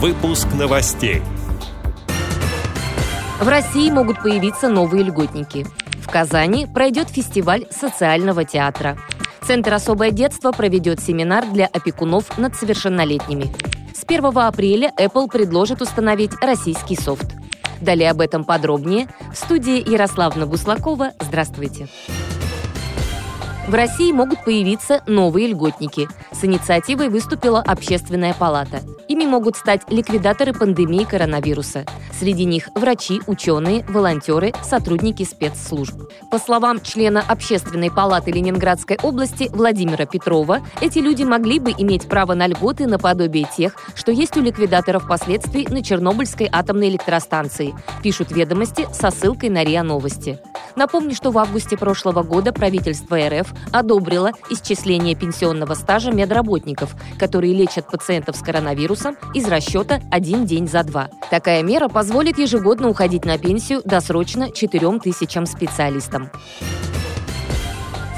Выпуск новостей. В России могут появиться новые льготники. В Казани пройдет фестиваль социального театра. Центр «Особое детство» проведет семинар для опекунов над совершеннолетними. С 1 апреля Apple предложит установить российский софт. Далее об этом подробнее в студии Ярославна Буслакова. Здравствуйте. В России могут появиться новые льготники. С инициативой выступила Общественная палата. Ими могут стать ликвидаторы пандемии коронавируса. Среди них врачи, ученые, волонтеры, сотрудники спецслужб. По словам члена Общественной палаты Ленинградской области Владимира Петрова, эти люди могли бы иметь право на льготы наподобие тех, что есть у ликвидаторов последствий на Чернобыльской атомной электростанции, пишут ведомости со ссылкой на РИА Новости. Напомню, что в августе прошлого года правительство РФ одобрило исчисление пенсионного стажа медработников, которые лечат пациентов с коронавирусом из расчета один день за два. Такая мера позволит ежегодно уходить на пенсию досрочно 4 тысячам специалистам.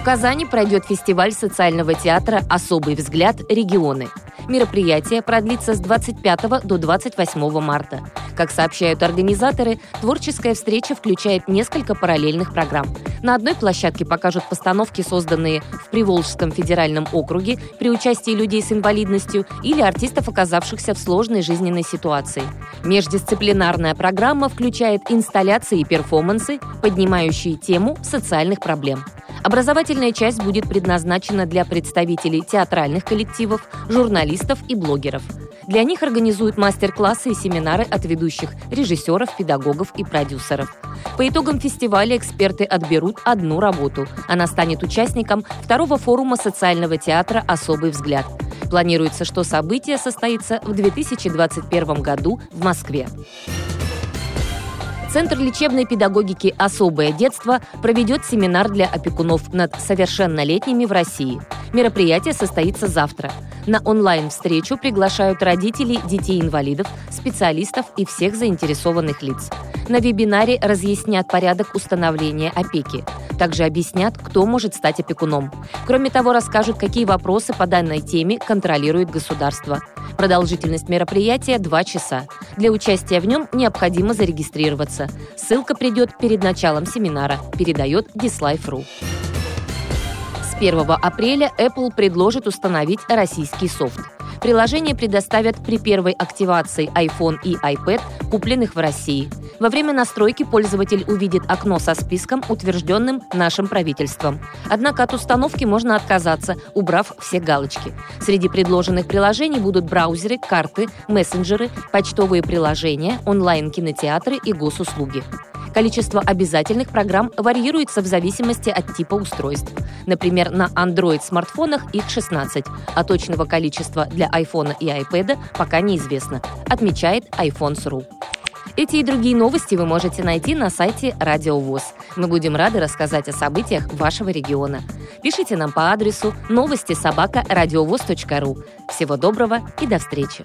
В Казани пройдет фестиваль социального театра «Особый взгляд. Регионы». Мероприятие продлится с 25 до 28 марта. Как сообщают организаторы, творческая встреча включает несколько параллельных программ. На одной площадке покажут постановки, созданные в Приволжском федеральном округе при участии людей с инвалидностью или артистов, оказавшихся в сложной жизненной ситуации. Междисциплинарная программа включает инсталляции и перформансы, поднимающие тему социальных проблем. Образовательная часть будет предназначена для представителей театральных коллективов, журналистов и блогеров. Для них организуют мастер-классы и семинары от ведущих режиссеров, педагогов и продюсеров. По итогам фестиваля эксперты отберут одну работу. Она станет участником второго форума социального театра «Особый взгляд». Планируется, что событие состоится в 2021 году в Москве. Центр лечебной педагогики «Особое детство» проведет семинар для опекунов над совершеннолетними в России. Мероприятие состоится завтра. На онлайн-встречу приглашают родителей детей-инвалидов, специалистов и всех заинтересованных лиц. На вебинаре разъяснят порядок установления опеки. Также объяснят, кто может стать опекуном. Кроме того, расскажут, какие вопросы по данной теме контролирует государство. Продолжительность мероприятия – 2 часа. Для участия в нем необходимо зарегистрироваться. Ссылка придет перед началом семинара, передает Dislife.ru. С 1 апреля Apple предложит установить российский софт. Приложение предоставят при первой активации iPhone и iPad, купленных в России. Во время настройки пользователь увидит окно со списком, утвержденным нашим правительством. Однако от установки можно отказаться, убрав все галочки. Среди предложенных приложений будут браузеры, карты, мессенджеры, почтовые приложения, онлайн-кинотеатры и госуслуги. Количество обязательных программ варьируется в зависимости от типа устройств. Например, на Android-смартфонах их 16, а точного количества для iPhone и iPad пока неизвестно, отмечает iPhones.ru. Эти и другие новости вы можете найти на сайте Радио ВОЗ. Мы будем рады рассказать о событиях вашего региона. Пишите нам по адресу новости собака ру. Всего доброго и до встречи!